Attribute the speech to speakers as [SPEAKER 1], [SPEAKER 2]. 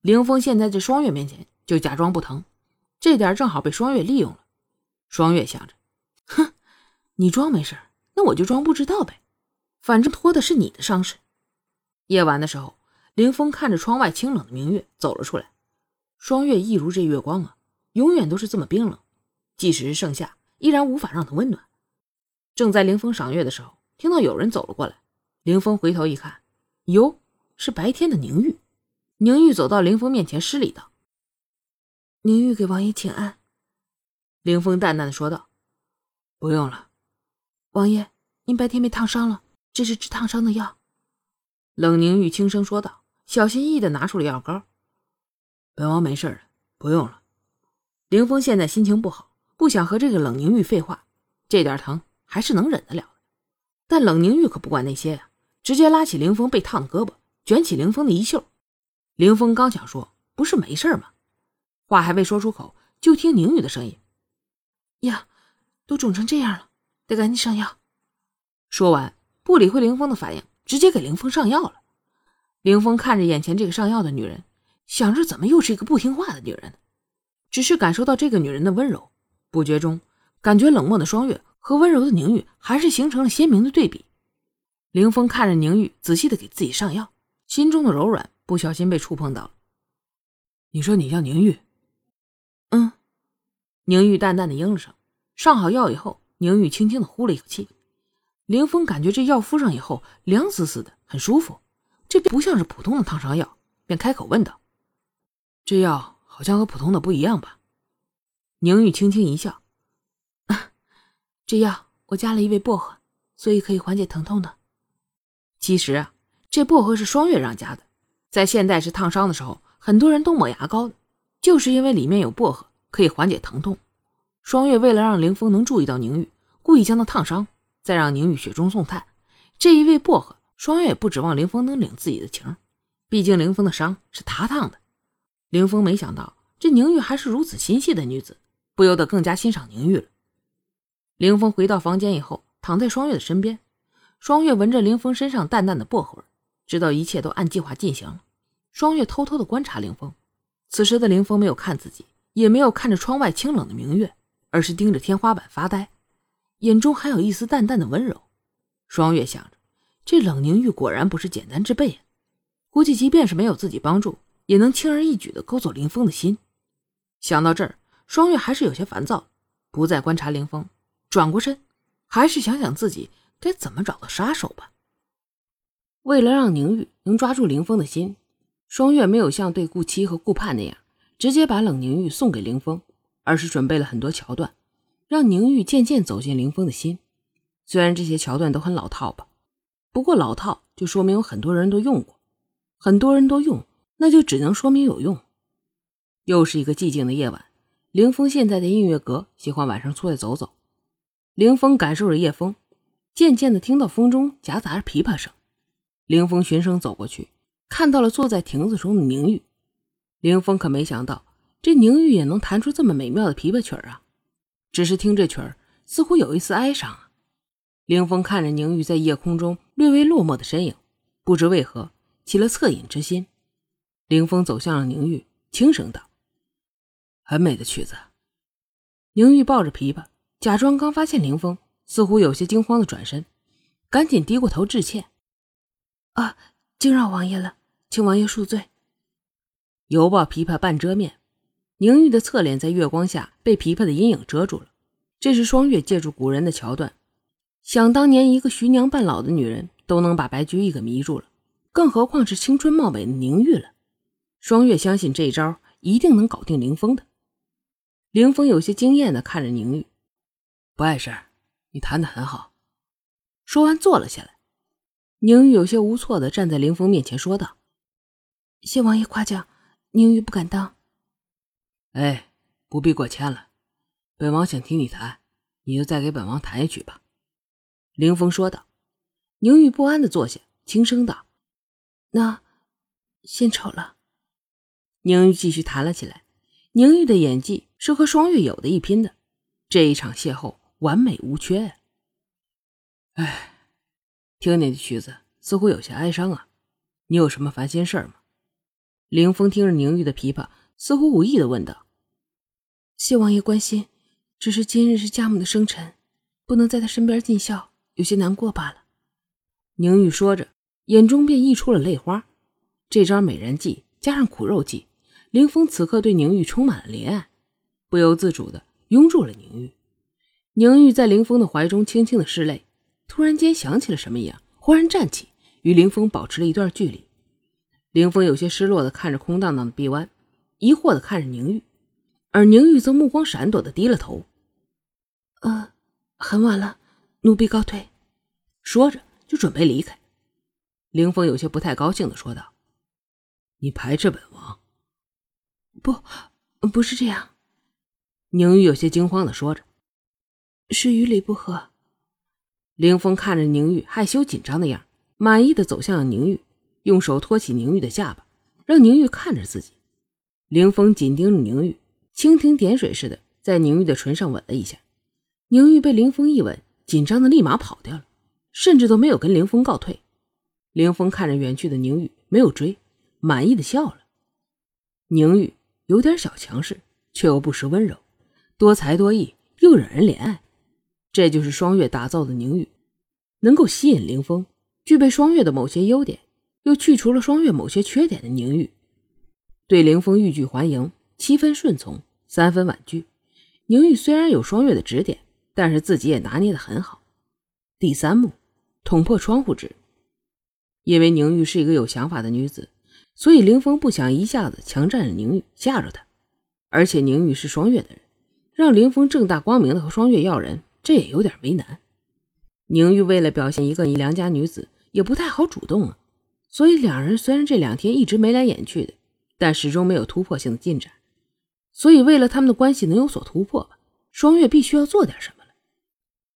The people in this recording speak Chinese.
[SPEAKER 1] 凌风现在在双月面前就假装不疼，这点正好被双月利用了。双月想着，哼，你装没事，那我就装不知道呗，反正拖的是你的伤势。夜晚的时候，凌风看着窗外清冷的明月走了出来。双月一如这月光啊，永远都是这么冰冷，即使是盛夏，依然无法让他温暖。正在凌风赏月的时候，听到有人走了过来，凌风回头一看，哟，是白天的宁玉。宁玉走到凌风面前，施礼道：“
[SPEAKER 2] 宁玉给王爷请安。”
[SPEAKER 1] 凌风淡淡的说道：“
[SPEAKER 3] 不用了，
[SPEAKER 2] 王爷，您白天被烫伤了，这是治烫伤的药。”
[SPEAKER 1] 冷凝玉轻声说道，小心翼翼的拿出了药膏。
[SPEAKER 3] 本王没事了，不用了。
[SPEAKER 1] 凌风现在心情不好，不想和这个冷凝玉废话，这点疼还是能忍得了的。但冷凝玉可不管那些呀，直接拉起凌风被烫的胳膊，卷起凌风的衣袖。凌风刚想说不是没事吗，话还未说出口，就听宁玉的声音：“
[SPEAKER 2] 呀，都肿成这样了，得赶紧上药。”
[SPEAKER 1] 说完，不理会凌风的反应。直接给凌风上药了。凌风看着眼前这个上药的女人，想着怎么又是一个不听话的女人？只是感受到这个女人的温柔，不觉中感觉冷漠的双月和温柔的宁玉还是形成了鲜明的对比。凌风看着宁玉仔细的给自己上药，心中的柔软不小心被触碰到了。
[SPEAKER 3] 你说你叫宁玉？
[SPEAKER 2] 嗯。
[SPEAKER 1] 宁玉淡淡的应了声。上好药以后，宁玉轻轻的呼了一口气。凌峰感觉这药敷上以后凉丝丝的，很舒服，这不像是普通的烫伤药，便开口问道：“
[SPEAKER 3] 这药好像和普通的不一样吧？”
[SPEAKER 1] 宁玉轻轻一笑：“
[SPEAKER 2] 这药我加了一味薄荷，所以可以缓解疼痛的。
[SPEAKER 1] 其实啊，这薄荷是双月让加的，在现代是烫伤的时候，很多人都抹牙膏，就是因为里面有薄荷，可以缓解疼痛。双月为了让凌风能注意到宁玉，故意将他烫伤。”再让宁玉雪中送炭，这一味薄荷，双月也不指望凌风能领自己的情。毕竟凌风的伤是他烫的。凌风没想到这宁玉还是如此心细的女子，不由得更加欣赏宁玉了。凌风回到房间以后，躺在双月的身边。双月闻着凌风身上淡淡的薄荷味，知道一切都按计划进行了。双月偷偷的观察凌风，此时的凌风没有看自己，也没有看着窗外清冷的明月，而是盯着天花板发呆。眼中还有一丝淡淡的温柔，双月想着，这冷凝玉果然不是简单之辈啊！估计即便是没有自己帮助，也能轻而易举的勾走林峰的心。想到这儿，双月还是有些烦躁，不再观察林峰，转过身，还是想想自己该怎么找到杀手吧。为了让宁玉能抓住林峰的心，双月没有像对顾七和顾盼那样直接把冷凝玉送给林峰，而是准备了很多桥段。让宁玉渐渐走进林峰的心，虽然这些桥段都很老套吧，不过老套就说明有很多人都用过，很多人都用，那就只能说明有用。又是一个寂静的夜晚，林峰现在的音乐阁喜欢晚上出来走走。林峰感受着夜风，渐渐的听到风中夹杂着琵琶声。凌风循声走过去，看到了坐在亭子中的宁玉。凌风可没想到，这宁玉也能弹出这么美妙的琵琶曲儿啊！只是听这曲儿，似乎有一丝哀伤啊。凌风看着宁玉在夜空中略微落寞的身影，不知为何起了恻隐之心。凌风走向了宁玉，轻声道：“
[SPEAKER 3] 很美的曲子。”
[SPEAKER 1] 宁玉抱着琵琶，假装刚发现凌风，似乎有些惊慌的转身，赶紧低过头致歉：“
[SPEAKER 2] 啊，惊扰王爷了，请王爷恕罪。”
[SPEAKER 1] 犹抱琵琶半遮面。宁玉的侧脸在月光下被琵琶的阴影遮住了。这是双月借助古人的桥段。想当年，一个徐娘半老的女人都能把白居易给迷住了，更何况是青春貌美的宁玉了。双月相信这一招一定能搞定凌风的。凌风有些惊艳的看着宁玉，
[SPEAKER 3] 不碍事，你弹得很好。
[SPEAKER 1] 说完坐了下来。宁玉有些无措的站在凌风面前说道：“
[SPEAKER 2] 谢王爷夸奖，宁玉不敢当。”
[SPEAKER 3] 哎，不必过谦了。本王想听你弹，你就再给本王弹一曲吧。”
[SPEAKER 1] 凌风说道。宁玉不安的坐下，轻声道：“
[SPEAKER 2] 那献丑了。”
[SPEAKER 1] 宁玉继续弹了起来。宁玉的演技是和双月有的一拼的，这一场邂逅完美无缺。
[SPEAKER 3] 哎，听你的曲子似乎有些哀伤啊，你有什么烦心事儿吗？
[SPEAKER 1] 凌风听着宁玉的琵琶，似乎无意的问道：“
[SPEAKER 2] 谢王爷关心，只是今日是家母的生辰，不能在她身边尽孝，有些难过罢了。”
[SPEAKER 1] 宁玉说着，眼中便溢出了泪花。这招美人计加上苦肉计，凌风此刻对宁玉充满了怜爱，不由自主的拥住了宁玉。宁玉在凌风的怀中轻轻的拭泪，突然间想起了什么一样，忽然站起，与凌风保持了一段距离。凌风有些失落的看着空荡荡的臂弯，疑惑的看着宁玉，而宁玉则目光闪躲的低了头。
[SPEAKER 2] 呃，很晚了，奴婢告退。
[SPEAKER 1] 说着就准备离开。凌风有些不太高兴的说道：“
[SPEAKER 3] 你排斥本王？”“
[SPEAKER 2] 不，不是这样。”
[SPEAKER 1] 宁玉有些惊慌的说着，“
[SPEAKER 2] 是与理不合。”
[SPEAKER 1] 凌风看着宁玉害羞紧张的样，满意的走向了宁玉。用手托起宁玉的下巴，让宁玉看着自己。凌风紧盯着宁玉，蜻蜓点水似的在宁玉的唇上吻了一下。宁玉被凌风一吻，紧张的立马跑掉了，甚至都没有跟凌风告退。凌风看着远去的宁玉，没有追，满意的笑了。宁玉有点小强势，却又不失温柔，多才多艺，又惹人怜爱。这就是双月打造的宁玉，能够吸引凌风，具备双月的某些优点。又去除了双月某些缺点的宁玉，对凌风欲拒还迎，七分顺从，三分婉拒。宁玉虽然有双月的指点，但是自己也拿捏的很好。第三幕，捅破窗户纸。因为宁玉是一个有想法的女子，所以凌风不想一下子强占了宁玉，吓着她。而且宁玉是双月的人，让凌风正大光明的和双月要人，这也有点为难。宁玉为了表现一个良家女子，也不太好主动啊。所以两人虽然这两天一直眉来眼去的，但始终没有突破性的进展。所以为了他们的关系能有所突破吧，双月必须要做点什么。